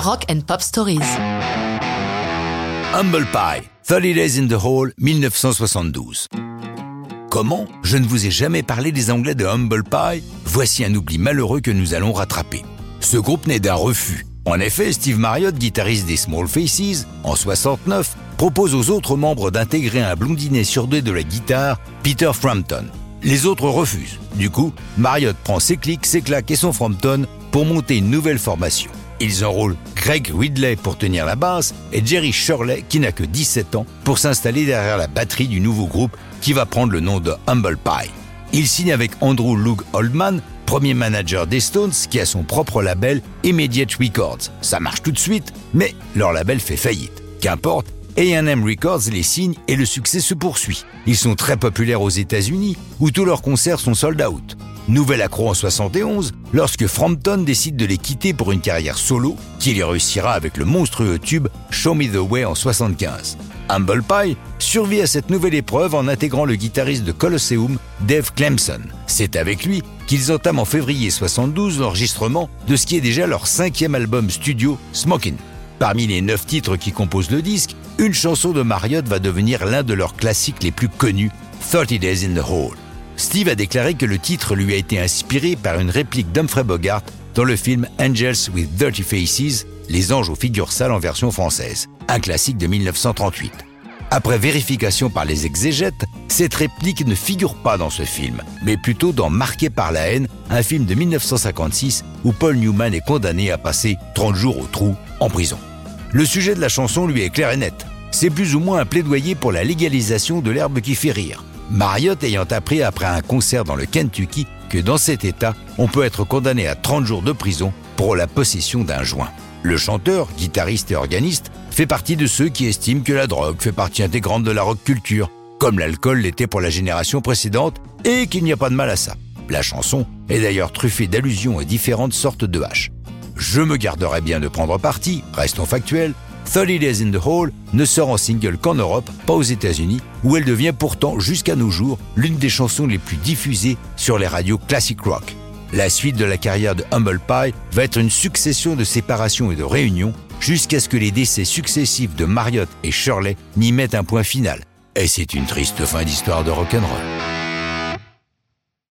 Rock and Pop Stories. Humble Pie, 30 Days in the Hall, 1972. Comment Je ne vous ai jamais parlé des Anglais de Humble Pie Voici un oubli malheureux que nous allons rattraper. Ce groupe naît d'un refus. En effet, Steve Marriott, guitariste des Small Faces, en 69, propose aux autres membres d'intégrer un blondinet surdoué de la guitare, Peter Frampton. Les autres refusent. Du coup, Marriott prend ses clics, ses claques et son Frampton pour monter une nouvelle formation. Ils enrôlent Greg Ridley pour tenir la basse et Jerry Shirley, qui n'a que 17 ans, pour s'installer derrière la batterie du nouveau groupe qui va prendre le nom de Humble Pie. Il signe avec Andrew Luke Oldman, premier manager des Stones, qui a son propre label Immediate Records. Ça marche tout de suite, mais leur label fait faillite. Qu'importe, AM Records les signe et le succès se poursuit. Ils sont très populaires aux États-Unis, où tous leurs concerts sont sold out. Nouvel accro en 71, lorsque Frampton décide de les quitter pour une carrière solo, qui y réussira avec le monstrueux tube Show Me the Way en 75. Humble Pie survit à cette nouvelle épreuve en intégrant le guitariste de Colosseum, Dave Clemson. C'est avec lui qu'ils entament en février 72 l'enregistrement de ce qui est déjà leur cinquième album studio, Smokin'. Parmi les neuf titres qui composent le disque, une chanson de Marriott va devenir l'un de leurs classiques les plus connus, 30 Days in the Hole. Steve a déclaré que le titre lui a été inspiré par une réplique d'Humphrey Bogart dans le film Angels with Dirty Faces, Les anges aux figures sales en version française, un classique de 1938. Après vérification par les exégètes, cette réplique ne figure pas dans ce film, mais plutôt dans Marqué par la haine, un film de 1956 où Paul Newman est condamné à passer 30 jours au trou en prison. Le sujet de la chanson lui est clair et net. C'est plus ou moins un plaidoyer pour la légalisation de l'herbe qui fait rire. Marriott ayant appris après un concert dans le Kentucky que dans cet état, on peut être condamné à 30 jours de prison pour la possession d'un joint. Le chanteur, guitariste et organiste fait partie de ceux qui estiment que la drogue fait partie intégrante de la rock culture, comme l'alcool l'était pour la génération précédente, et qu'il n'y a pas de mal à ça. La chanson est d'ailleurs truffée d'allusions à différentes sortes de haches. Je me garderai bien de prendre parti, restons factuels, 30 Days in the Hall ne sort en single qu'en Europe, pas aux États-Unis, où elle devient pourtant jusqu'à nos jours l'une des chansons les plus diffusées sur les radios classic rock. La suite de la carrière de Humble Pie va être une succession de séparations et de réunions jusqu'à ce que les décès successifs de Marriott et Shirley n'y mettent un point final. Et c'est une triste fin d'histoire de rock'n'roll.